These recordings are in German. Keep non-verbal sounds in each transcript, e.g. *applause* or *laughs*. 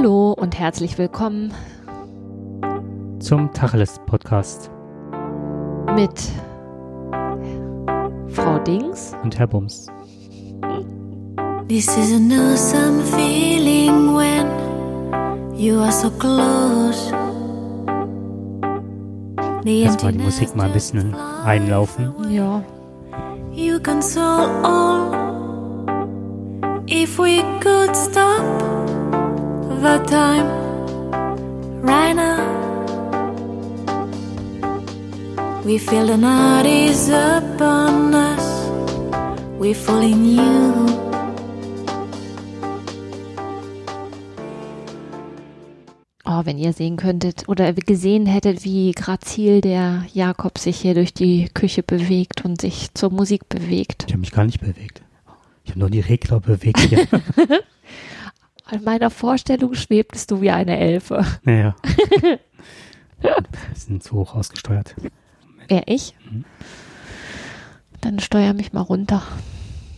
Hallo und herzlich willkommen zum Tacheles Podcast mit Frau Dings und Herr Bums. This is an awesome feeling when you are so close. Lass mal die Musik mal ein bisschen einlaufen. Ja. You console all. If we could stop the time right now. We feel the night is upon us. We fall in you. Oh, wenn ihr sehen könntet oder gesehen hättet, wie grazil der Jakob sich hier durch die Küche bewegt und sich zur Musik bewegt. Ich habe mich gar nicht bewegt. Ich habe nur die Regler bewegt *laughs* In meiner Vorstellung schwebtest du wie eine Elfe. naja. *laughs* sind zu hoch ausgesteuert. Er, ich? Mhm. Dann steuer mich mal runter.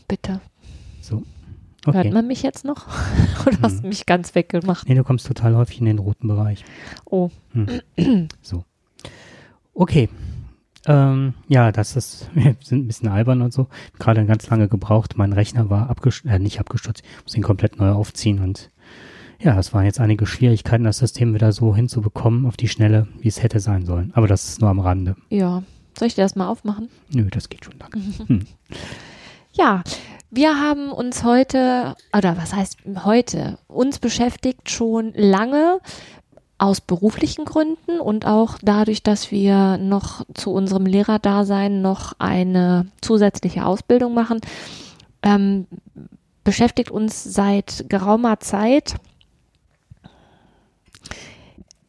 Bitte. So. Okay. Hört man mich jetzt noch? *laughs* Oder hast du Mhm. mich ganz weggemacht? Nee, du kommst total häufig in den roten Bereich. Oh, Hm. So. Okay. Ähm, ja, das ist, *laughs* wir sind ein bisschen albern und so. Gerade ganz lange gebraucht. Mein Rechner war abgestürzt, äh, nicht abgestürzt. Ich muss ihn komplett neu aufziehen und ja, es waren jetzt einige Schwierigkeiten, das System wieder so hinzubekommen auf die Schnelle, wie es hätte sein sollen. Aber das ist nur am Rande. ja. Soll ich dir das mal aufmachen? Nö, das geht schon, danke. *laughs* Hm. Ja, wir haben uns heute, oder was heißt heute, uns beschäftigt schon lange aus beruflichen Gründen und auch dadurch, dass wir noch zu unserem Lehrerdasein noch eine zusätzliche Ausbildung machen, ähm, beschäftigt uns seit geraumer Zeit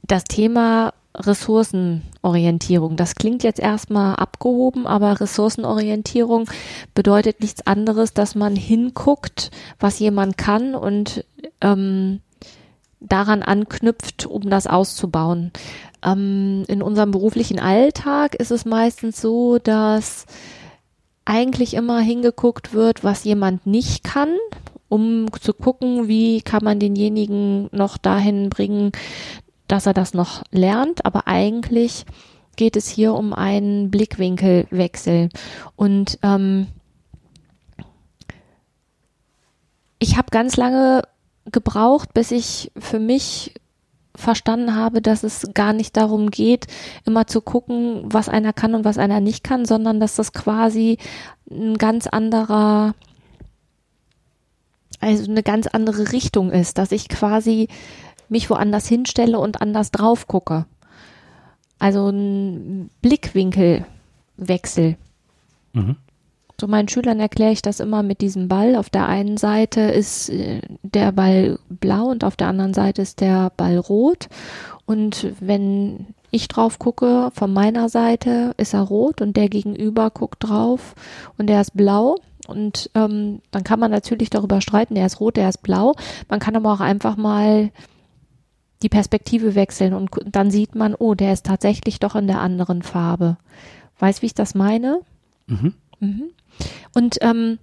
das Thema Ressourcenorientierung. Das klingt jetzt erstmal abgehoben, aber Ressourcenorientierung bedeutet nichts anderes, dass man hinguckt, was jemand kann und ähm, daran anknüpft, um das auszubauen. Ähm, in unserem beruflichen Alltag ist es meistens so, dass eigentlich immer hingeguckt wird, was jemand nicht kann, um zu gucken, wie kann man denjenigen noch dahin bringen, dass er das noch lernt. Aber eigentlich geht es hier um einen Blickwinkelwechsel. Und ähm, ich habe ganz lange gebraucht, bis ich für mich verstanden habe, dass es gar nicht darum geht, immer zu gucken, was einer kann und was einer nicht kann, sondern dass das quasi ein ganz anderer, also eine ganz andere Richtung ist, dass ich quasi mich woanders hinstelle und anders drauf gucke. Also ein Blickwinkelwechsel. Mhm. So meinen Schülern erkläre ich das immer mit diesem Ball. Auf der einen Seite ist äh, der Ball blau und auf der anderen Seite ist der Ball rot. Und wenn ich drauf gucke, von meiner Seite ist er rot und der Gegenüber guckt drauf und der ist blau. Und ähm, dann kann man natürlich darüber streiten, der ist rot, der ist blau. Man kann aber auch einfach mal die Perspektive wechseln und dann sieht man, oh, der ist tatsächlich doch in der anderen Farbe. Weißt, wie ich das meine? Mhm. Mhm. Und ähm,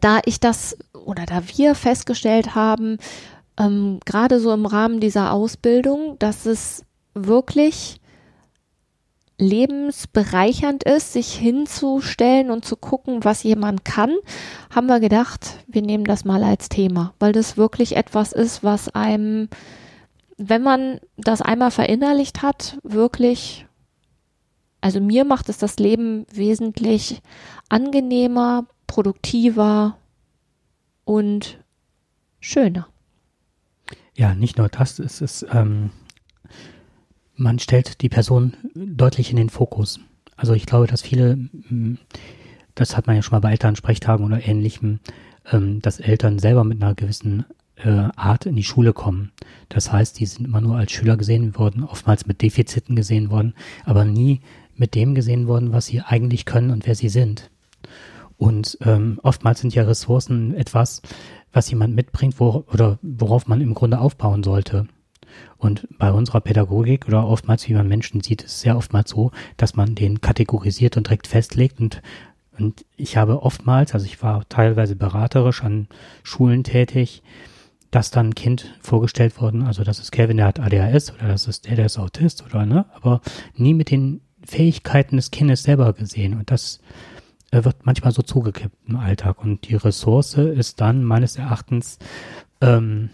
da ich das oder da wir festgestellt haben, ähm, gerade so im Rahmen dieser Ausbildung, dass es wirklich lebensbereichernd ist, sich hinzustellen und zu gucken, was jemand kann, haben wir gedacht, wir nehmen das mal als Thema, weil das wirklich etwas ist, was einem, wenn man das einmal verinnerlicht hat, wirklich, also mir macht es das Leben wesentlich angenehmer, produktiver und schöner. Ja, nicht nur das, es ist, ähm, man stellt die Person deutlich in den Fokus. Also ich glaube, dass viele, mm, das hat man ja schon mal bei Elternsprechtagen oder ähnlichem, ähm, dass Eltern selber mit einer gewissen äh, Art in die Schule kommen. Das heißt, die sind immer nur als Schüler gesehen worden, oftmals mit Defiziten gesehen worden, aber nie mit dem gesehen worden, was sie eigentlich können und wer sie sind. Und ähm, oftmals sind ja Ressourcen etwas, was jemand mitbringt, wo, oder worauf man im Grunde aufbauen sollte. Und bei unserer Pädagogik oder oftmals, wie man Menschen sieht, ist es sehr oftmals so, dass man den kategorisiert und direkt festlegt. Und, und ich habe oftmals, also ich war teilweise beraterisch an Schulen tätig, dass dann ein Kind vorgestellt worden, also das ist Kevin, der hat ADHS oder das ist der, der ist Autist oder ne, aber nie mit den Fähigkeiten des Kindes selber gesehen und das äh, wird manchmal so zugekippt im Alltag und die Ressource ist dann meines Erachtens ähm,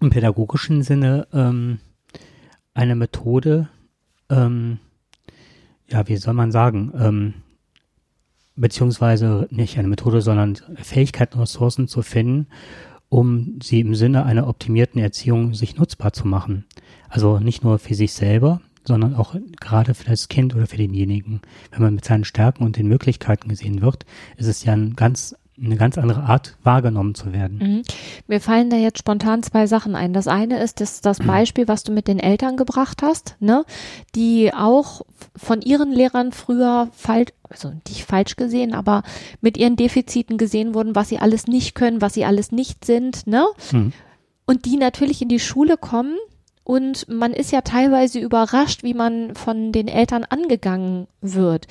im pädagogischen Sinne ähm, eine Methode, ähm, ja, wie soll man sagen, ähm, beziehungsweise nicht eine Methode, sondern Fähigkeiten, Ressourcen zu finden, um sie im Sinne einer optimierten Erziehung sich nutzbar zu machen. Also nicht nur für sich selber, sondern auch gerade für das Kind oder für denjenigen. Wenn man mit seinen Stärken und den Möglichkeiten gesehen wird, ist es ja ein ganz eine ganz andere Art wahrgenommen zu werden. Mhm. Mir fallen da jetzt spontan zwei Sachen ein. Das eine ist das, das *clears throat* Beispiel, was du mit den Eltern gebracht hast, ne, die auch von ihren Lehrern früher falsch, also nicht falsch gesehen, aber mit ihren Defiziten gesehen wurden, was sie alles nicht können, was sie alles nicht sind, ne? Mhm. Und die natürlich in die Schule kommen und man ist ja teilweise überrascht, wie man von den Eltern angegangen wird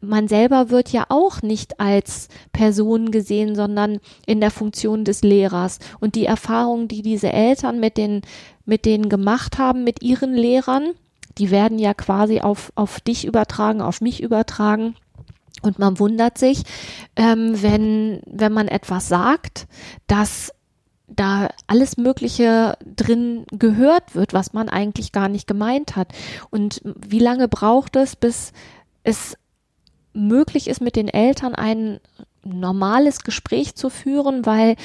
man selber wird ja auch nicht als Person gesehen, sondern in der Funktion des Lehrers. Und die Erfahrungen, die diese Eltern mit den, mit denen gemacht haben, mit ihren Lehrern, die werden ja quasi auf, auf dich übertragen, auf mich übertragen. Und man wundert sich, ähm, wenn, wenn man etwas sagt, dass da alles Mögliche drin gehört wird, was man eigentlich gar nicht gemeint hat. Und wie lange braucht es, bis es möglich ist, mit den Eltern ein normales Gespräch zu führen, weil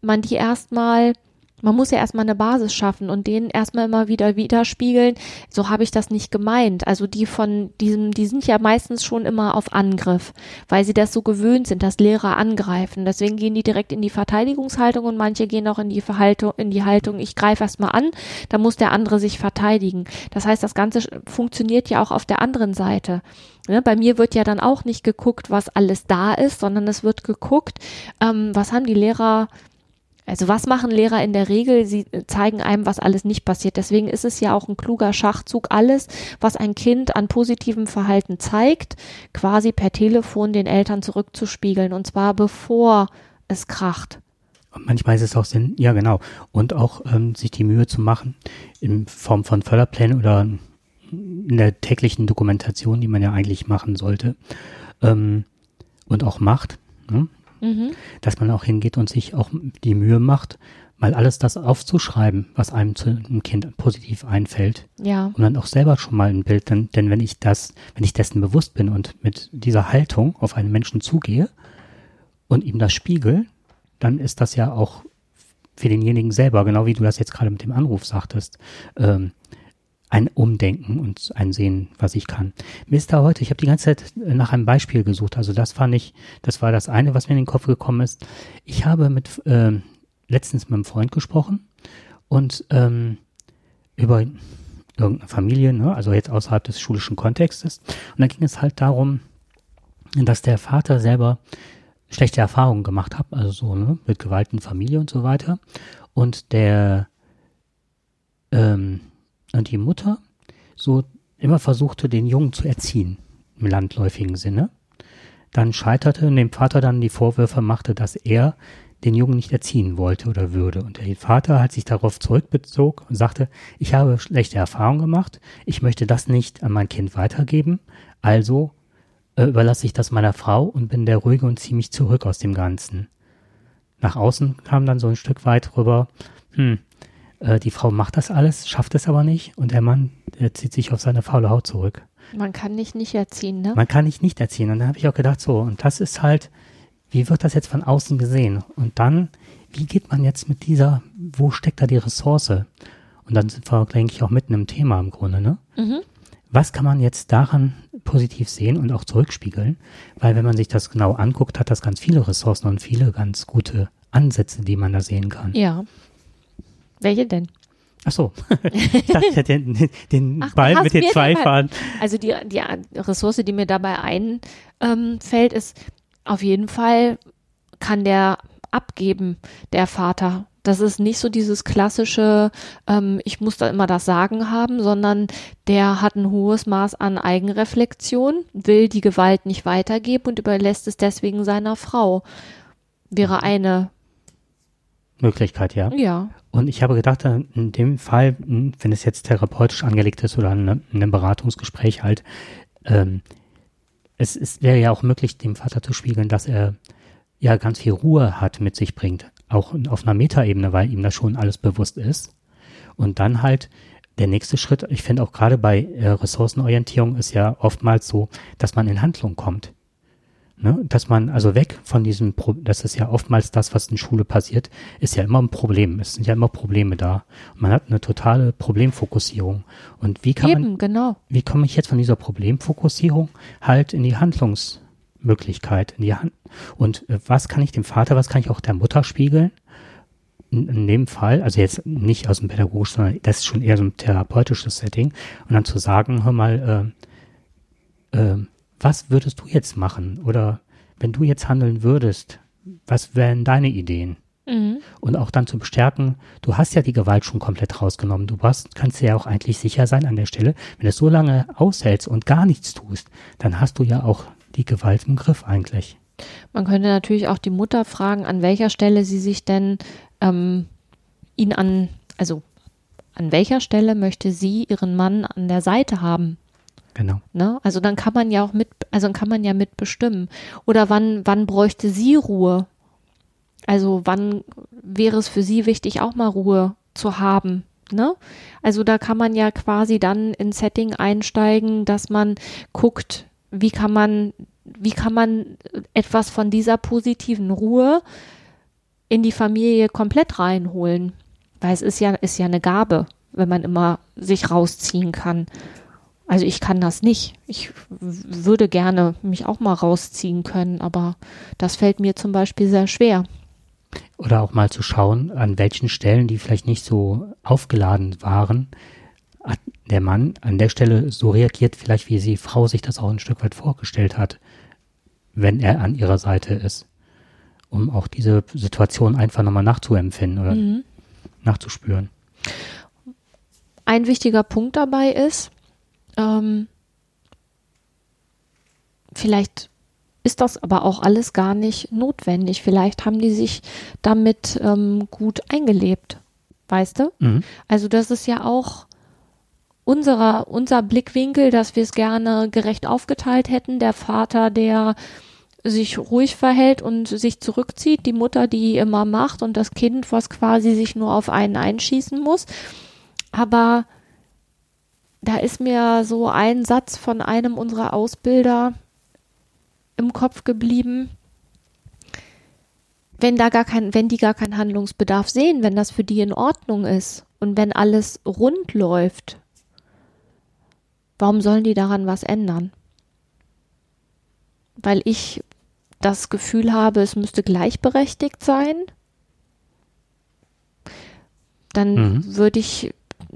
man die erstmal man muss ja erstmal eine Basis schaffen und denen erstmal immer wieder widerspiegeln, so habe ich das nicht gemeint. Also die von diesem, die sind ja meistens schon immer auf Angriff, weil sie das so gewöhnt sind, dass Lehrer angreifen. Deswegen gehen die direkt in die Verteidigungshaltung und manche gehen auch in die Verhaltung, in die Haltung, ich greife erstmal an, da muss der andere sich verteidigen. Das heißt, das Ganze funktioniert ja auch auf der anderen Seite. Ne, bei mir wird ja dann auch nicht geguckt, was alles da ist, sondern es wird geguckt, ähm, was haben die Lehrer also was machen Lehrer in der Regel? Sie zeigen einem, was alles nicht passiert. Deswegen ist es ja auch ein kluger Schachzug, alles, was ein Kind an positivem Verhalten zeigt, quasi per Telefon den Eltern zurückzuspiegeln. Und zwar bevor es kracht. Und manchmal ist es auch Sinn, ja genau, und auch ähm, sich die Mühe zu machen, in Form von Förderplänen oder in der täglichen Dokumentation, die man ja eigentlich machen sollte ähm, und auch macht. Ne? Mhm. Dass man auch hingeht und sich auch die Mühe macht, mal alles das aufzuschreiben, was einem zu einem Kind positiv einfällt. Ja. Und dann auch selber schon mal ein Bild, denn, denn wenn ich das, wenn ich dessen bewusst bin und mit dieser Haltung auf einen Menschen zugehe und ihm das spiegel, dann ist das ja auch für denjenigen selber, genau wie du das jetzt gerade mit dem Anruf sagtest, ähm, ein Umdenken und ein Sehen, was ich kann. Mir ist da heute, ich habe die ganze Zeit nach einem Beispiel gesucht. Also das fand ich, das war das eine, was mir in den Kopf gekommen ist. Ich habe mit äh, letztens mit einem Freund gesprochen und ähm, über irgendeine Familie, ne, also jetzt außerhalb des schulischen Kontextes. Und da ging es halt darum, dass der Vater selber schlechte Erfahrungen gemacht hat, also so ne, mit Gewalt in Familie und so weiter. Und der ähm, die Mutter so immer versuchte, den Jungen zu erziehen, im landläufigen Sinne, dann scheiterte und dem Vater dann die Vorwürfe machte, dass er den Jungen nicht erziehen wollte oder würde. Und der Vater hat sich darauf zurückbezog und sagte, ich habe schlechte Erfahrungen gemacht, ich möchte das nicht an mein Kind weitergeben, also äh, überlasse ich das meiner Frau und bin der Ruhige und ziehe mich zurück aus dem Ganzen. Nach außen kam dann so ein Stück weit rüber, hm, äh, die Frau macht das alles, schafft es aber nicht und der Mann, der zieht sich auf seine faule Haut zurück. Man kann nicht nicht erziehen, ne? Man kann nicht nicht erziehen. Und dann habe ich auch gedacht, so, und das ist halt, wie wird das jetzt von außen gesehen? Und dann, wie geht man jetzt mit dieser, wo steckt da die Ressource? Und dann sind wir, denke ich, auch mitten im Thema im Grunde, ne? Mhm. Was kann man jetzt daran positiv sehen und auch zurückspiegeln? Weil wenn man sich das genau anguckt, hat das ganz viele Ressourcen und viele ganz gute Ansätze, die man da sehen kann. Ja. Welche denn? Ach so, *laughs* ich dachte, den, den Ach, Ball mit den zwei fahren. Also die, die Ressource, die mir dabei einfällt, ist auf jeden Fall kann der abgeben, der Vater. Das ist nicht so dieses klassische, ähm, ich muss da immer das Sagen haben, sondern der hat ein hohes Maß an Eigenreflexion, will die Gewalt nicht weitergeben und überlässt es deswegen seiner Frau. Wäre eine Möglichkeit, ja. Ja. Und ich habe gedacht, äh, in dem Fall, mh, wenn es jetzt therapeutisch angelegt ist oder in einem Beratungsgespräch halt, ähm, es ist, wäre ja auch möglich, dem Vater zu spiegeln, dass er ja ganz viel Ruhe hat, mit sich bringt. Auch auf einer Metaebene, weil ihm das schon alles bewusst ist. Und dann halt der nächste Schritt, ich finde auch gerade bei äh, Ressourcenorientierung ist ja oftmals so, dass man in Handlung kommt. Ne? Dass man also weg von diesem, Pro das ist ja oftmals das, was in Schule passiert, ist ja immer ein Problem. Es sind ja immer Probleme da. Man hat eine totale Problemfokussierung. Und wie kann Eben, man, genau. wie komme ich jetzt von dieser Problemfokussierung halt in die Handlungsmöglichkeit, in die Hand und äh, was kann ich dem Vater, was kann ich auch der Mutter spiegeln? In, in dem Fall, also jetzt nicht aus dem pädagogischen, sondern das ist schon eher so ein therapeutisches Setting und dann zu sagen, hör mal, äh, äh, was würdest du jetzt machen? Oder wenn du jetzt handeln würdest, was wären deine Ideen? Mhm. Und auch dann zu bestärken, du hast ja die Gewalt schon komplett rausgenommen. Du hast, kannst dir ja auch eigentlich sicher sein an der Stelle, wenn du es so lange aushältst und gar nichts tust, dann hast du ja auch die Gewalt im Griff eigentlich. Man könnte natürlich auch die Mutter fragen, an welcher Stelle sie sich denn ähm, ihn an, also an welcher Stelle möchte sie ihren Mann an der Seite haben? Genau. Ne? Also dann kann man ja auch mit, also dann kann man ja mitbestimmen. Oder wann, wann bräuchte sie Ruhe? Also wann wäre es für sie wichtig, auch mal Ruhe zu haben? Ne? Also da kann man ja quasi dann ins Setting einsteigen, dass man guckt, wie kann man, wie kann man etwas von dieser positiven Ruhe in die Familie komplett reinholen? Weil es ist ja, ist ja eine Gabe, wenn man immer sich rausziehen kann. Also ich kann das nicht. Ich würde gerne mich auch mal rausziehen können, aber das fällt mir zum Beispiel sehr schwer. Oder auch mal zu schauen, an welchen Stellen, die vielleicht nicht so aufgeladen waren, hat der Mann an der Stelle so reagiert, vielleicht wie die Frau sich das auch ein Stück weit vorgestellt hat, wenn er an ihrer Seite ist. Um auch diese Situation einfach nochmal nachzuempfinden oder Mhm. nachzuspüren. Ein wichtiger Punkt dabei ist, ähm, vielleicht ist das aber auch alles gar nicht notwendig. Vielleicht haben die sich damit ähm, gut eingelebt. Weißt du? Mhm. Also das ist ja auch unserer, unser Blickwinkel, dass wir es gerne gerecht aufgeteilt hätten. Der Vater, der sich ruhig verhält und sich zurückzieht, die Mutter, die immer macht und das Kind, was quasi sich nur auf einen einschießen muss. Aber da ist mir so ein Satz von einem unserer Ausbilder im Kopf geblieben. Wenn da gar kein, wenn die gar keinen Handlungsbedarf sehen, wenn das für die in Ordnung ist und wenn alles rund läuft, warum sollen die daran was ändern? Weil ich das Gefühl habe, es müsste gleichberechtigt sein, dann Mhm. würde ich,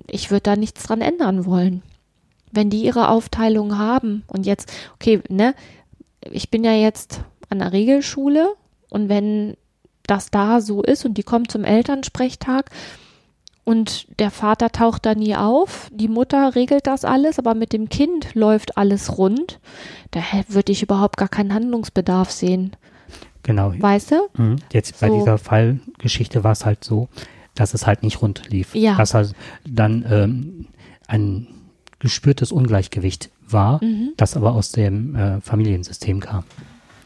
ich würde da nichts dran ändern wollen. Wenn die ihre Aufteilung haben und jetzt, okay, ne, ich bin ja jetzt an der Regelschule und wenn das da so ist und die kommt zum Elternsprechtag und der Vater taucht da nie auf, die Mutter regelt das alles, aber mit dem Kind läuft alles rund, da würde ich überhaupt gar keinen Handlungsbedarf sehen. Genau. Weißt du? Mhm. Jetzt bei So. dieser Fallgeschichte war es halt so, dass es halt nicht rund lief. Ja. Dass halt dann ähm, ein gespürtes Ungleichgewicht war, Mhm. das aber aus dem äh, Familiensystem kam.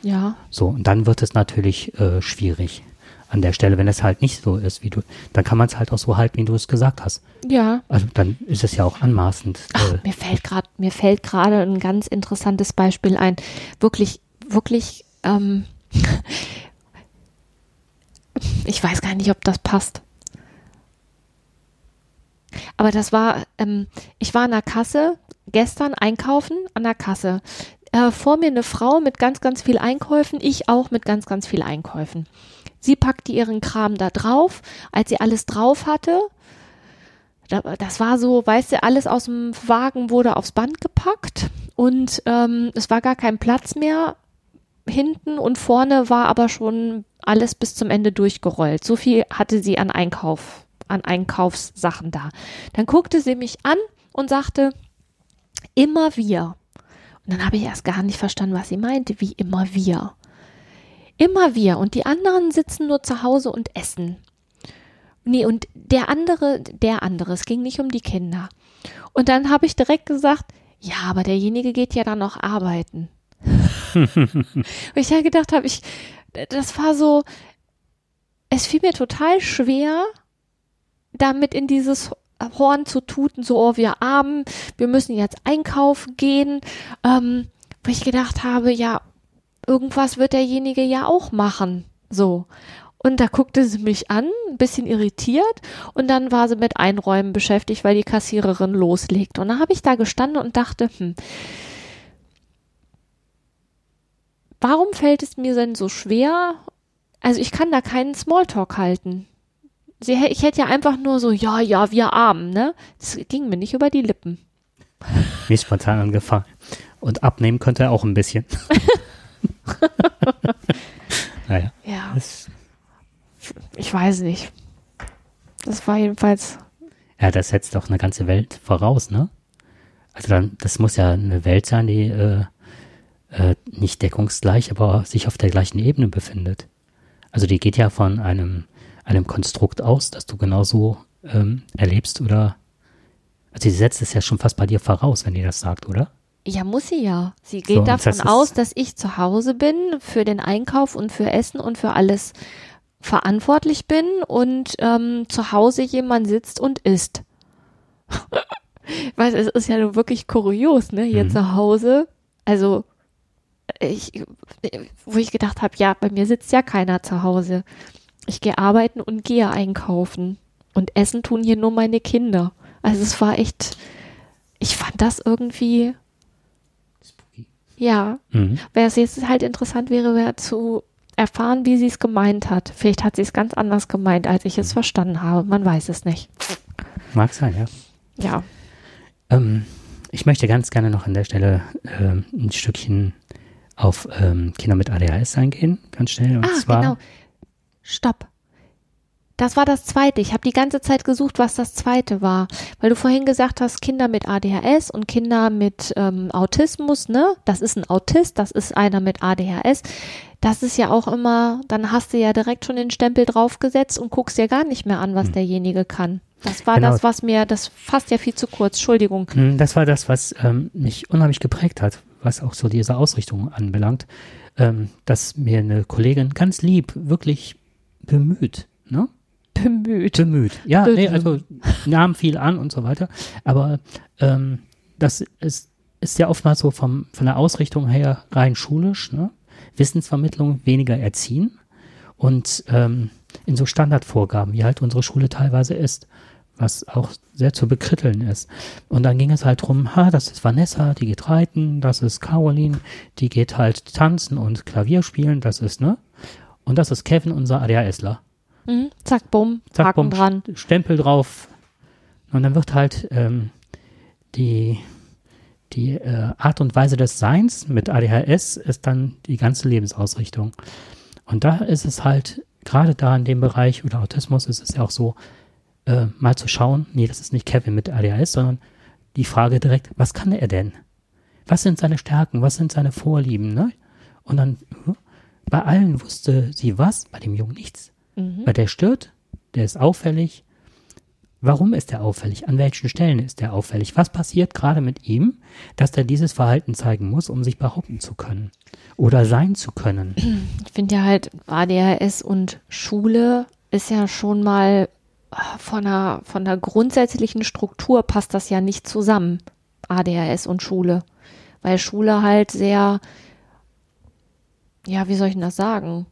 Ja. So, und dann wird es natürlich äh, schwierig an der Stelle, wenn es halt nicht so ist, wie du, dann kann man es halt auch so halten, wie du es gesagt hast. Ja. Also dann ist es ja auch anmaßend. Ach, Äh, mir fällt gerade, mir fällt gerade ein ganz interessantes Beispiel ein. Wirklich, wirklich, ähm, *laughs* ich weiß gar nicht, ob das passt. Aber das war, ähm, ich war an der Kasse, gestern einkaufen an der Kasse. Äh, vor mir eine Frau mit ganz, ganz viel Einkäufen, ich auch mit ganz, ganz viel Einkäufen. Sie packte ihren Kram da drauf. Als sie alles drauf hatte, da- das war so, weißt du, alles aus dem Wagen wurde aufs Band gepackt und ähm, es war gar kein Platz mehr hinten und vorne war aber schon alles bis zum Ende durchgerollt. So viel hatte sie an Einkauf, an Einkaufssachen da. Dann guckte sie mich an und sagte, immer wir. Und dann habe ich erst gar nicht verstanden, was sie meinte, wie immer wir. Immer wir. Und die anderen sitzen nur zu Hause und essen. nee, und der andere, der andere, es ging nicht um die Kinder. Und dann habe ich direkt gesagt, ja, aber derjenige geht ja dann noch arbeiten. *laughs* und ich ja gedacht habe, ich, das war so, es fiel mir total schwer, damit in dieses Horn zu tuten, so, oh, wir armen, wir müssen jetzt einkaufen gehen, ähm, wo ich gedacht habe, ja, irgendwas wird derjenige ja auch machen, so. Und da guckte sie mich an, ein bisschen irritiert, und dann war sie mit Einräumen beschäftigt, weil die Kassiererin loslegt. Und da habe ich da gestanden und dachte, hm, warum fällt es mir denn so schwer? Also ich kann da keinen Smalltalk halten. Sie, ich hätte ja einfach nur so, ja, ja, wir armen, ne? Das ging mir nicht über die Lippen. Mir ist spontan angefallen. Und abnehmen könnte er auch ein bisschen. *laughs* naja. Ja. Das, ich weiß nicht. Das war jedenfalls. Ja, das setzt doch eine ganze Welt voraus, ne? Also dann, das muss ja eine Welt sein, die äh, äh, nicht deckungsgleich, aber sich auf der gleichen Ebene befindet. Also die geht ja von einem, einem Konstrukt aus, das du genauso ähm, erlebst oder also sie setzt es ja schon fast bei dir voraus, wenn die das sagt, oder? Ja, muss sie ja. Sie geht so, davon das aus, dass ich zu Hause bin, für den Einkauf und für Essen und für alles verantwortlich bin und ähm, zu Hause jemand sitzt und isst. *laughs* Weil es ist ja nur wirklich kurios, ne? Hier mhm. zu Hause. Also ich, wo ich gedacht habe, ja, bei mir sitzt ja keiner zu Hause. Ich gehe arbeiten und gehe einkaufen. Und essen tun hier nur meine Kinder. Also es war echt, ich fand das irgendwie ja. Mhm. Wer es jetzt halt interessant wäre, wäre zu erfahren, wie sie es gemeint hat. Vielleicht hat sie es ganz anders gemeint, als ich es verstanden habe. Man weiß es nicht. Mag sein, ja. Ja. Ähm, ich möchte ganz gerne noch an der Stelle äh, ein Stückchen auf ähm, Kinder mit ADHS eingehen, ganz schnell. Und ah, zwar, genau. Stopp. Das war das zweite. Ich habe die ganze Zeit gesucht, was das zweite war. Weil du vorhin gesagt hast, Kinder mit ADHS und Kinder mit ähm, Autismus, ne? Das ist ein Autist, das ist einer mit ADHS. Das ist ja auch immer, dann hast du ja direkt schon den Stempel draufgesetzt und guckst dir gar nicht mehr an, was hm. derjenige kann. Das war genau. das, was mir, das fasst ja viel zu kurz, Entschuldigung. Hm, das war das, was ähm, mich unheimlich geprägt hat, was auch so diese Ausrichtung anbelangt, ähm, dass mir eine Kollegin ganz lieb, wirklich bemüht, ne? bemüht. Bemüht. Ja, nee, also nahm viel an und so weiter. Aber ähm, das ist, ist ja oftmals so vom, von der Ausrichtung her rein schulisch, ne? Wissensvermittlung, weniger erziehen und ähm, in so Standardvorgaben, wie halt unsere Schule teilweise ist, was auch sehr zu bekritteln ist. Und dann ging es halt drum, ha, das ist Vanessa, die geht reiten, das ist Caroline, die geht halt tanzen und Klavier spielen, das ist, ne? Und das ist Kevin, unser ADHSler. Mhm. Zack, bumm, Zack, Haken bumm, dran. Stempel drauf. Und dann wird halt ähm, die, die äh, Art und Weise des Seins mit ADHS ist dann die ganze Lebensausrichtung. Und da ist es halt, gerade da in dem Bereich oder Autismus ist es ja auch so, äh, mal zu schauen, nee, das ist nicht Kevin mit ADHS, sondern die Frage direkt, was kann er denn? Was sind seine Stärken? Was sind seine Vorlieben? Ne? Und dann, äh, bei allen wusste sie was, bei dem Jungen nichts. Mhm. Weil der stört, der ist auffällig. Warum ist er auffällig? An welchen Stellen ist er auffällig? Was passiert gerade mit ihm, dass er dieses Verhalten zeigen muss, um sich behaupten zu können oder sein zu können? *clears throat* Ich finde ja halt, ADHS und Schule ist ja schon mal äh, von der, von der grundsätzlichen Struktur passt das ja nicht zusammen. ADHS und Schule. Weil Schule halt sehr, ja, wie soll ich denn das sagen?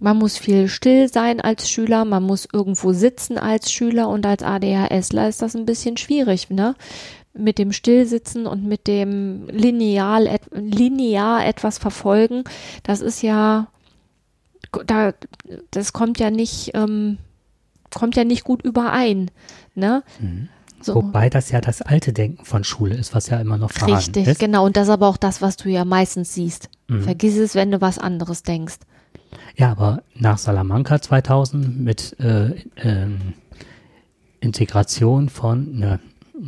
Man muss viel still sein als Schüler, man muss irgendwo sitzen als Schüler und als ADHSler ist das ein bisschen schwierig, ne? Mit dem Stillsitzen und mit dem lineal, et, linear etwas verfolgen, das ist ja, da, das kommt ja nicht, ähm, kommt ja nicht gut überein, ne? Mhm. So. Wobei das ja das alte Denken von Schule ist, was ja immer noch vorhanden Richtig, ist. Richtig, genau. Und das ist aber auch das, was du ja meistens siehst. Mhm. Vergiss es, wenn du was anderes denkst. Ja, aber nach Salamanca 2000 mit äh, ähm, Integration von, ne,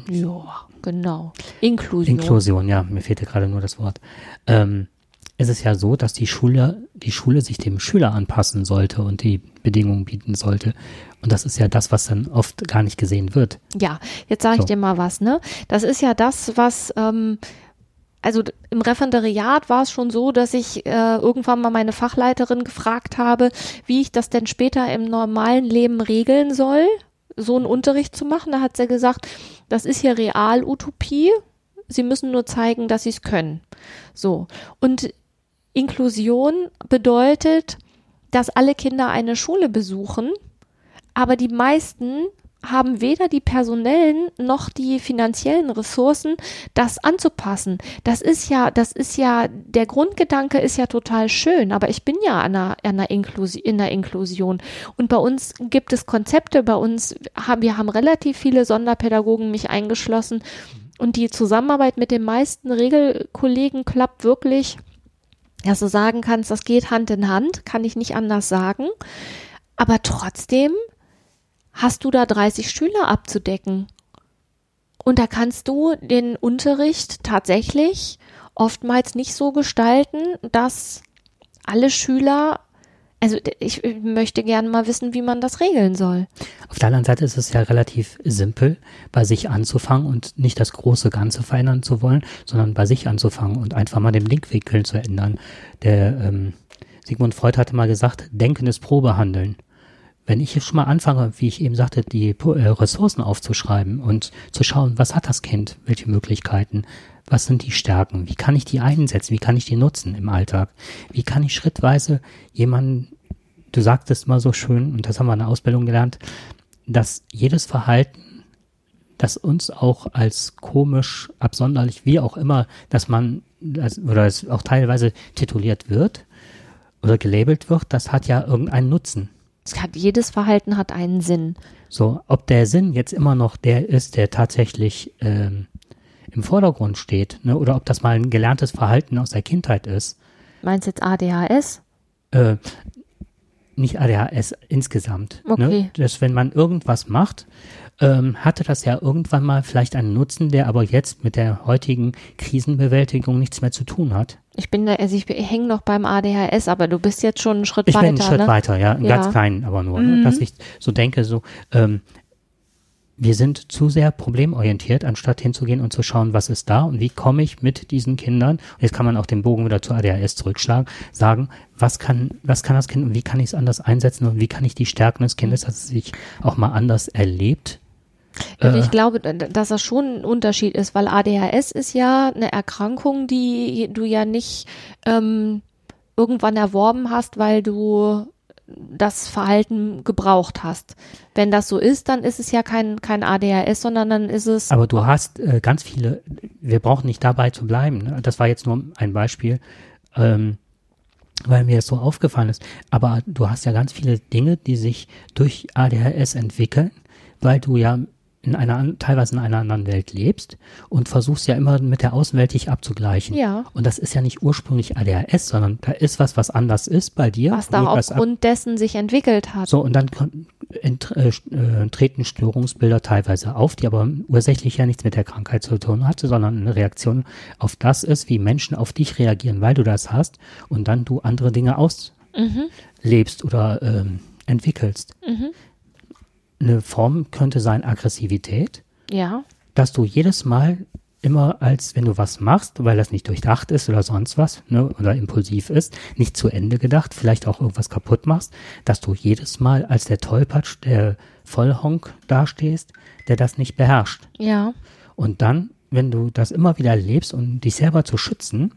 ja, genau. Inklusion. Inklusion, ja, mir fehlte gerade nur das Wort. Ähm, ist es ja so, dass die Schule, die Schule sich dem Schüler anpassen sollte und die Bedingungen bieten sollte. Und das ist ja das, was dann oft gar nicht gesehen wird. Ja, jetzt sage ich So. dir mal was, ne? Das ist ja das, was, ähm, also im Referendariat war es schon so, dass ich äh, irgendwann mal meine Fachleiterin gefragt habe, wie ich das denn später im normalen Leben regeln soll, so einen Unterricht zu machen. Da hat sie gesagt, das ist hier Realutopie. Sie müssen nur zeigen, dass sie es können. So. Und Inklusion bedeutet, dass alle Kinder eine Schule besuchen, aber die meisten haben weder die personellen noch die finanziellen Ressourcen, das anzupassen. Das ist ja, das ist ja, der Grundgedanke ist ja total schön, aber ich bin ja an einer, an einer Inklusi in der Inklusion. Und bei uns gibt es Konzepte, bei uns haben, wir haben relativ viele Sonderpädagogen, mich eingeschlossen. Und die Zusammenarbeit mit den meisten Regelkollegen klappt wirklich, dass du sagen kannst, das geht Hand in Hand, kann ich nicht anders sagen. Aber trotzdem hast du da 30 Schüler abzudecken. Und da kannst du den Unterricht tatsächlich oftmals nicht so gestalten, dass alle Schüler, also ich möchte gerne mal wissen, wie man das regeln soll. Auf der anderen Seite ist es ja relativ simpel, bei sich anzufangen und nicht das große Ganze verändern zu wollen, sondern bei sich anzufangen und einfach mal den Blickwinkel zu ändern. Der ähm, Sigmund Freud hatte mal gesagt, Denken ist Probehandeln. Wenn ich jetzt schon mal anfange, wie ich eben sagte, die äh, Ressourcen aufzuschreiben und zu schauen, was hat das Kind, welche Möglichkeiten, was sind die Stärken, wie kann ich die einsetzen, wie kann ich die nutzen im Alltag, wie kann ich schrittweise jemanden, du sagtest mal so schön, und das haben wir in der Ausbildung gelernt, dass jedes Verhalten, das uns auch als komisch, absonderlich, wie auch immer, dass man, oder es auch teilweise tituliert wird oder gelabelt wird, das hat ja irgendeinen Nutzen. Hat, jedes Verhalten hat einen Sinn. So, ob der Sinn jetzt immer noch der ist, der tatsächlich ähm, im Vordergrund steht, ne, oder ob das mal ein gelerntes Verhalten aus der Kindheit ist, Meinst du jetzt ADHS? äh, nicht ADHS insgesamt. Ne? Okay. Dass wenn man irgendwas macht, ähm, hatte das ja irgendwann mal vielleicht einen Nutzen, der aber jetzt mit der heutigen Krisenbewältigung nichts mehr zu tun hat. Ich bin da, also ich hänge noch beim ADHS, aber du bist jetzt schon einen Schritt Ich weiter. bin einen Schritt ne? weiter, ja, einen Ja. ganz kleinen aber nur, Mhm. ne? dass ich so denke, so, ähm, wir sind zu sehr problemorientiert, anstatt hinzugehen und zu schauen, was ist da und wie komme ich mit diesen Kindern, und jetzt kann man auch den Bogen wieder zu ADHS zurückschlagen, sagen, was kann, was kann das Kind und wie kann ich es anders einsetzen und wie kann ich die Stärken des Kindes, dass es sich auch mal anders erlebt. Äh, ich glaube, dass das schon ein Unterschied ist, weil ADHS ist ja eine Erkrankung, die du ja nicht ähm, irgendwann erworben hast, weil du das Verhalten gebraucht hast. Wenn das so ist, dann ist es ja kein, kein ADHS, sondern dann ist es. Aber du hast äh, ganz viele, wir brauchen nicht dabei zu bleiben. Ne? Das war jetzt nur ein Beispiel, ähm, weil mir das so aufgefallen ist. Aber du hast ja ganz viele Dinge, die sich durch ADHS entwickeln, weil du ja in einer, teilweise in einer anderen Welt lebst und versuchst ja immer mit der Außenwelt dich abzugleichen. Ja. Und das ist ja nicht ursprünglich ADHS, sondern da ist was, was anders ist bei dir. was da aufgrund dessen sich entwickelt hat. so, und dann ent, äh, äh, treten Störungsbilder teilweise auf, die aber ursächlich ja nichts mit der Krankheit zu tun hatte, sondern eine Reaktion auf das ist, wie Menschen auf dich reagieren, weil du das hast und dann du andere Dinge auslebst oder ähm, entwickelst. Eine Form könnte sein Aggressivität, Ja. dass du jedes Mal immer als, wenn du was machst, weil das nicht durchdacht ist oder sonst was, ne, oder impulsiv ist, nicht zu Ende gedacht, vielleicht auch irgendwas kaputt machst, dass du jedes Mal als der Tollpatsch, der Vollhonk dastehst, der das nicht beherrscht. Ja. Und dann, wenn du das immer wieder lebst, um dich selber zu schützen,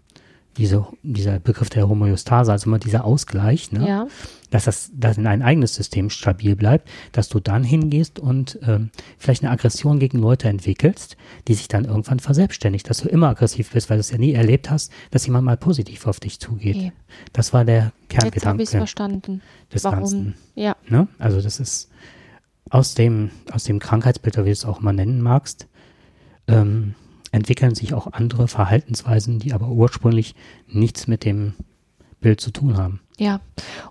diese, dieser Begriff der Homöostase, also immer dieser Ausgleich, ne, Ja. Dass das dass in ein eigenes System stabil bleibt, dass du dann hingehst und ähm, vielleicht eine Aggression gegen Leute entwickelst, die sich dann irgendwann verselbstständigt, dass du immer aggressiv bist, weil du es ja nie erlebt hast, dass jemand mal positiv auf dich zugeht. Okay. Das war der Jetzt habe ich Kerngedanke verstanden. des Warum? Ganzen. Ja. Ne? Also das ist aus dem, aus dem Krankheitsbild, oder wie du es auch mal nennen magst, ähm, entwickeln sich auch andere Verhaltensweisen, die aber ursprünglich nichts mit dem Bild zu tun haben. Ja,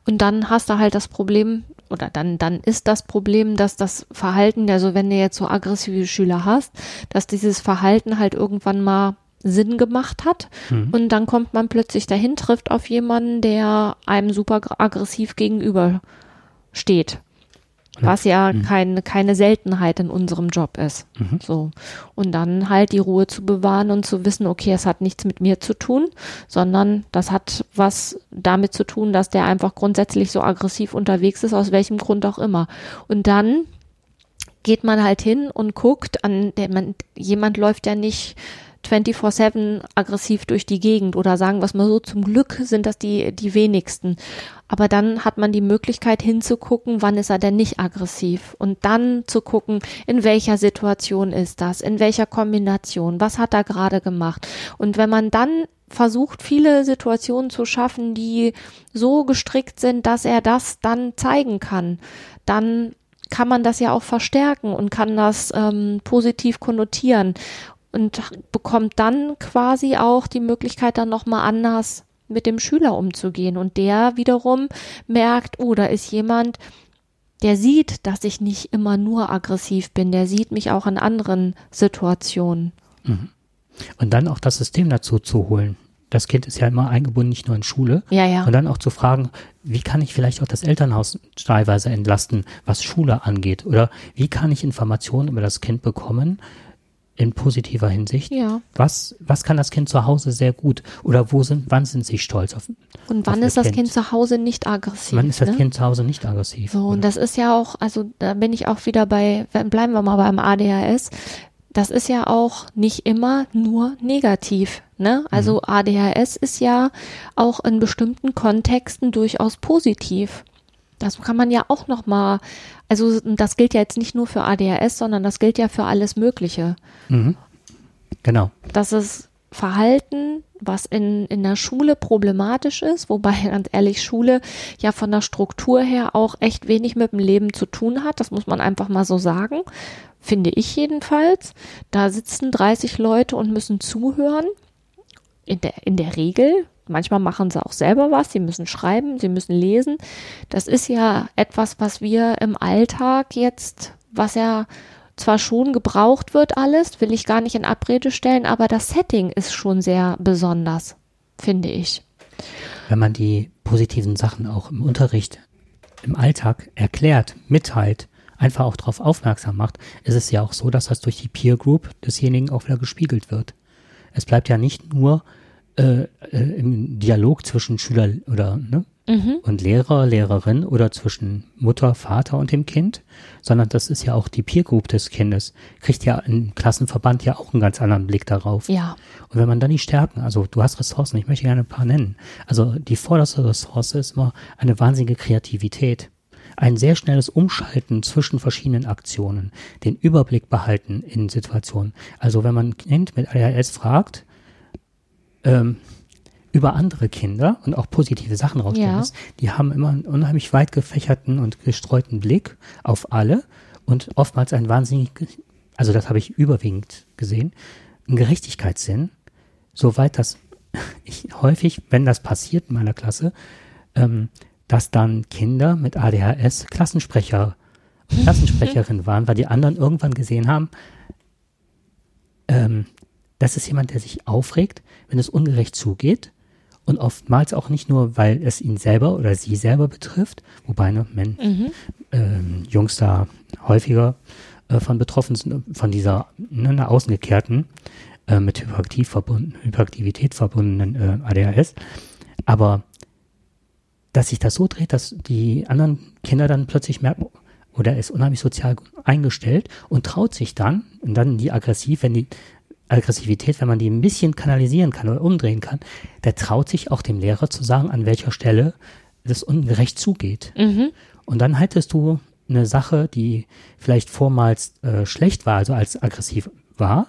und dann hast du halt das Problem, oder dann, dann ist das Problem, dass das Verhalten, also wenn du jetzt so aggressive Schüler hast, dass dieses Verhalten halt irgendwann mal Sinn gemacht hat. Mhm. Und dann kommt man plötzlich dahin, trifft auf jemanden, der einem super aggressiv gegenüber steht. Was ja Mhm. keine, keine Seltenheit in unserem Job ist. Mhm. So. Und dann halt die Ruhe zu bewahren und zu wissen, okay, es hat nichts mit mir zu tun, sondern das hat was damit zu tun, dass der einfach grundsätzlich so aggressiv unterwegs ist, aus welchem Grund auch immer. Und dann geht man halt hin und guckt an, der, man, jemand läuft ja nicht 24-7 aggressiv durch die Gegend oder sagen wir mal so, zum Glück sind das die, die wenigsten. Aber dann hat man die Möglichkeit hinzugucken, wann ist er denn nicht aggressiv und dann zu gucken, in welcher Situation ist das, in welcher Kombination, was hat er gerade gemacht. Und wenn man dann versucht, viele Situationen zu schaffen, die so gestrickt sind, dass er das dann zeigen kann, dann kann man das ja auch verstärken und kann das ähm, positiv konnotieren und bekommt dann quasi auch die Möglichkeit, dann nochmal anders mit dem Schüler umzugehen. Und der wiederum merkt, oh, da ist jemand, der sieht, dass ich nicht immer nur aggressiv bin, der sieht mich auch in anderen Situationen. Und dann auch das System dazu zu holen. Das Kind ist ja immer eingebunden, nicht nur in Schule. Ja, ja. Und dann auch zu fragen, wie kann ich vielleicht auch das Elternhaus teilweise entlasten, was Schule angeht? Oder wie kann ich Informationen über das Kind bekommen in positiver Hinsicht? Ja. Was, was kann das Kind zu Hause sehr gut? Oder wo sind, wann sind sie stolz auf? Und wann auf ist das Kind zu Hause nicht aggressiv? Wann ist das ne? Kind zu Hause nicht aggressiv? So, und das ist ja auch, also da bin ich auch wieder bei, bleiben wir mal beim ADHS. Das ist ja auch nicht immer nur negativ. Ne? Also ADHS ist ja auch in bestimmten Kontexten durchaus positiv. Das kann man ja auch noch mal, also das gilt ja jetzt nicht nur für ADHS, sondern das gilt ja für alles Mögliche. Mhm. Genau. Das ist Verhalten, was in, in der Schule problematisch ist, wobei *laughs* ganz ehrlich Schule ja von der Struktur her auch echt wenig mit dem Leben zu tun hat. Das muss man einfach mal so sagen. Finde ich jedenfalls. Da sitzen 30 Leute und müssen zuhören. In der, in der Regel. Manchmal machen sie auch selber was. Sie müssen schreiben, sie müssen lesen. Das ist ja etwas, was wir im Alltag jetzt, was ja zwar schon gebraucht wird alles, will ich gar nicht in Abrede stellen, aber das Setting ist schon sehr besonders, finde ich. Wenn man die positiven Sachen auch im Unterricht, im Alltag erklärt, mitteilt, einfach auch darauf aufmerksam macht, ist es ja auch so, dass das durch die Peer Group desjenigen auch wieder gespiegelt wird. Es bleibt ja nicht nur äh, äh, im Dialog zwischen Schüler oder ne, und Lehrer, Lehrerin oder zwischen Mutter, Vater und dem Kind, sondern das ist ja auch die Peer Group des Kindes. Kriegt ja im Klassenverband ja auch einen ganz anderen Blick darauf. Ja. Und wenn man dann die Stärken, also du hast Ressourcen, ich möchte gerne ein paar nennen. Also die vorderste Ressource ist immer eine wahnsinnige Kreativität. Ein sehr schnelles Umschalten zwischen verschiedenen Aktionen, den Überblick behalten in Situationen. Also wenn man ein Kind mit ADHS fragt, ähm, über andere Kinder und auch positive Sachen rausstellen Ja. lässt, die haben immer einen unheimlich weit gefächerten und gestreuten Blick auf alle und oftmals einen wahnsinnig, also das habe ich überwiegend gesehen, einen Gerechtigkeitssinn, soweit das *laughs* ich häufig, wenn das passiert in meiner Klasse, ähm, dass dann Kinder mit ADHS Klassensprecher, *laughs* Klassensprecherin waren, weil die anderen irgendwann gesehen haben, ähm, das ist jemand, der sich aufregt, wenn es ungerecht zugeht. Und oftmals auch nicht nur, weil es ihn selber oder sie selber betrifft, wobei ne, Men, ähm, Jungs da häufiger äh, von betroffen sind, von dieser ne, nach außen gekehrten, äh, mit Hyperaktiv verbunden, Hyperaktivität verbundenen äh, ADHS. Aber dass sich das so dreht, dass die anderen Kinder dann plötzlich merken, oder ist unheimlich sozial eingestellt und traut sich dann, und dann die aggressiv, wenn die Aggressivität, wenn man die ein bisschen kanalisieren kann oder umdrehen kann, der traut sich auch dem Lehrer zu sagen, an welcher Stelle das ungerecht zugeht. Und dann hättest du eine Sache, die vielleicht vormals äh, schlecht war, also als aggressiv war,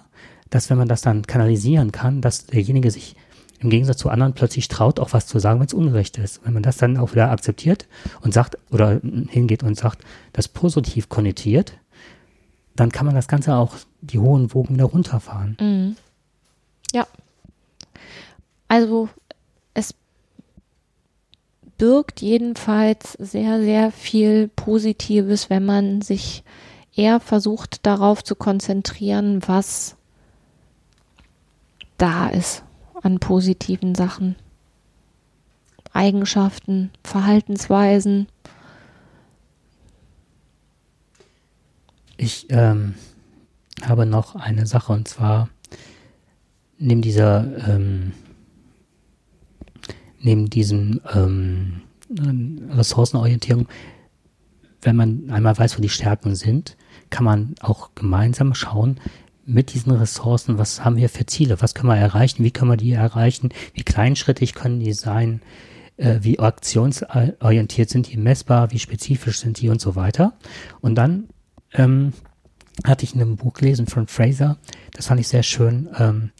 dass wenn man das dann kanalisieren kann, dass derjenige sich im Gegensatz zu anderen plötzlich traut, auch was zu sagen, wenn es ungerecht ist. Wenn man das dann auch wieder akzeptiert und sagt oder hingeht und sagt, das positiv konnotiert, dann kann man das Ganze auch die hohen Wogen wieder runterfahren. Ja. Also es birgt jedenfalls sehr, sehr viel Positives, wenn man sich eher versucht darauf zu konzentrieren, was da ist an positiven Sachen. Eigenschaften, Verhaltensweisen. Ich ähm, habe noch eine Sache und zwar neben dieser ähm, neben diesem ähm, Ressourcenorientierung, wenn man einmal weiß, wo die Stärken sind, kann man auch gemeinsam schauen, mit diesen Ressourcen, was haben wir für Ziele, was können wir erreichen, wie können wir die erreichen, wie kleinschrittig können die sein, äh, wie aktionsorientiert sind die messbar, wie spezifisch sind die und so weiter. Und dann ähm, hatte ich in einem Buch gelesen von Fraser, das fand ich sehr schön, ähm,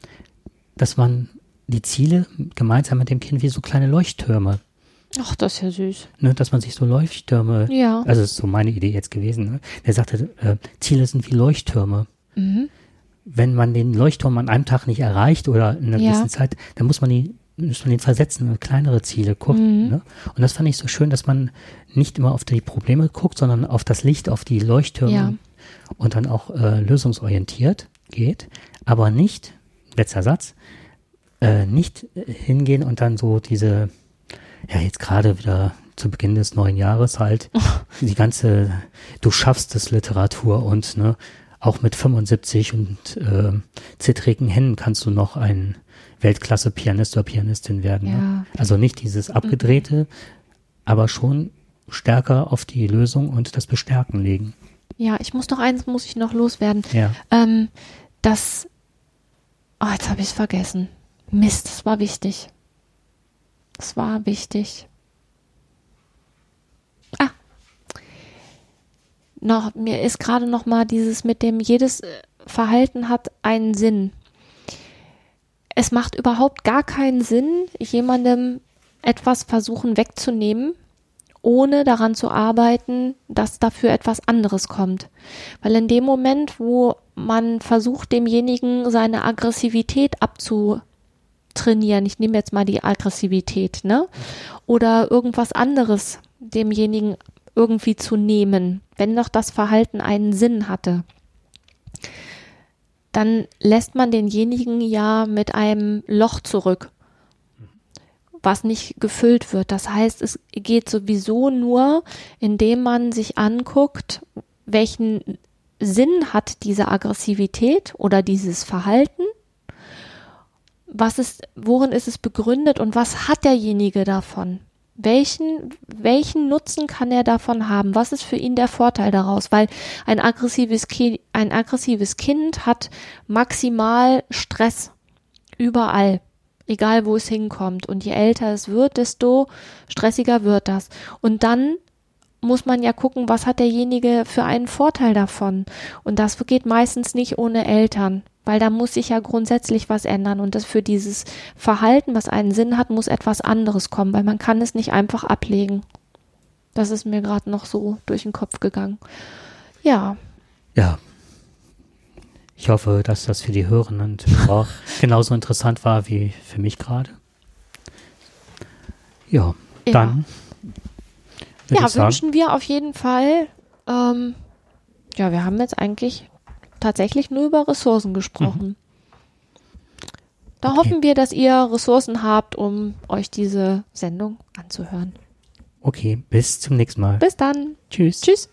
dass man die Ziele gemeinsam mit dem Kind wie so kleine Leuchttürme. Ach, das ist ja süß. Ne, dass man sich so Leuchttürme, Ja. also das ist so meine Idee jetzt gewesen. Ne? Der sagte, äh, Ziele sind wie Leuchttürme. Mhm. Wenn man den Leuchtturm an einem Tag nicht erreicht oder in einer Ja. gewissen Zeit, dann muss man die muss man den versetzen, in kleinere Ziele gucken. Mhm. Ne? Und das fand ich so schön, dass man nicht immer auf die Probleme guckt, sondern auf das Licht, auf die Leuchttürme Ja. und dann auch äh, lösungsorientiert geht, aber nicht, letzter Satz, äh, nicht äh, hingehen und dann so diese, ja jetzt gerade wieder zu Beginn des neuen Jahres halt, *laughs* die ganze, du schaffst es Literatur und ne, auch mit 75 und äh, zittrigen Händen kannst du noch ein Weltklasse-Pianist oder Pianistin werden. Ja. Ne? Also nicht dieses abgedrehte, aber schon stärker auf die Lösung und das Bestärken legen. Ja, ich muss noch eins, muss ich noch loswerden. Ja. Ähm, das, oh, jetzt habe ich es vergessen. Mist, das war wichtig. Das war wichtig. Ah. Noch, mir ist gerade noch mal dieses mit dem, jedes äh, Verhalten hat einen Sinn. Es macht überhaupt gar keinen Sinn, jemandem etwas versuchen wegzunehmen, ohne daran zu arbeiten, dass dafür etwas anderes kommt. Weil in dem Moment, wo man versucht, demjenigen seine Aggressivität abzutrainieren, ich nehme jetzt mal die Aggressivität, ne? Oder irgendwas anderes demjenigen irgendwie zu nehmen, wenn doch das Verhalten einen Sinn hatte, dann lässt man denjenigen ja mit einem Loch zurück was nicht gefüllt wird. Das heißt, es geht sowieso nur, indem man sich anguckt, welchen Sinn hat diese Aggressivität oder dieses Verhalten, was ist, worin ist es begründet und was hat derjenige davon? Welchen, welchen Nutzen kann er davon haben? Was ist für ihn der Vorteil daraus? Weil ein aggressives, Ki ein aggressives Kind hat maximal Stress überall egal wo es hinkommt. Und je älter es wird, desto stressiger wird das. Und dann muss man ja gucken, was hat derjenige für einen Vorteil davon. Und das geht meistens nicht ohne Eltern, weil da muss sich ja grundsätzlich was ändern. Und das für dieses Verhalten, was einen Sinn hat, muss etwas anderes kommen, weil man kann es nicht einfach ablegen. Das ist mir gerade noch so durch den Kopf gegangen. Ja, Ja. Ich hoffe, dass das für die Hörenden *laughs* Hörer genauso interessant war wie für mich gerade. Ja, Ja. dann ja, wünschen wir auf jeden Fall. Ähm, ja, wir haben jetzt eigentlich tatsächlich nur über Ressourcen gesprochen. Da Okay. hoffen wir, dass ihr Ressourcen habt, um euch diese Sendung anzuhören. okay, bis zum nächsten Mal. Bis dann. Tschüss. Tschüss.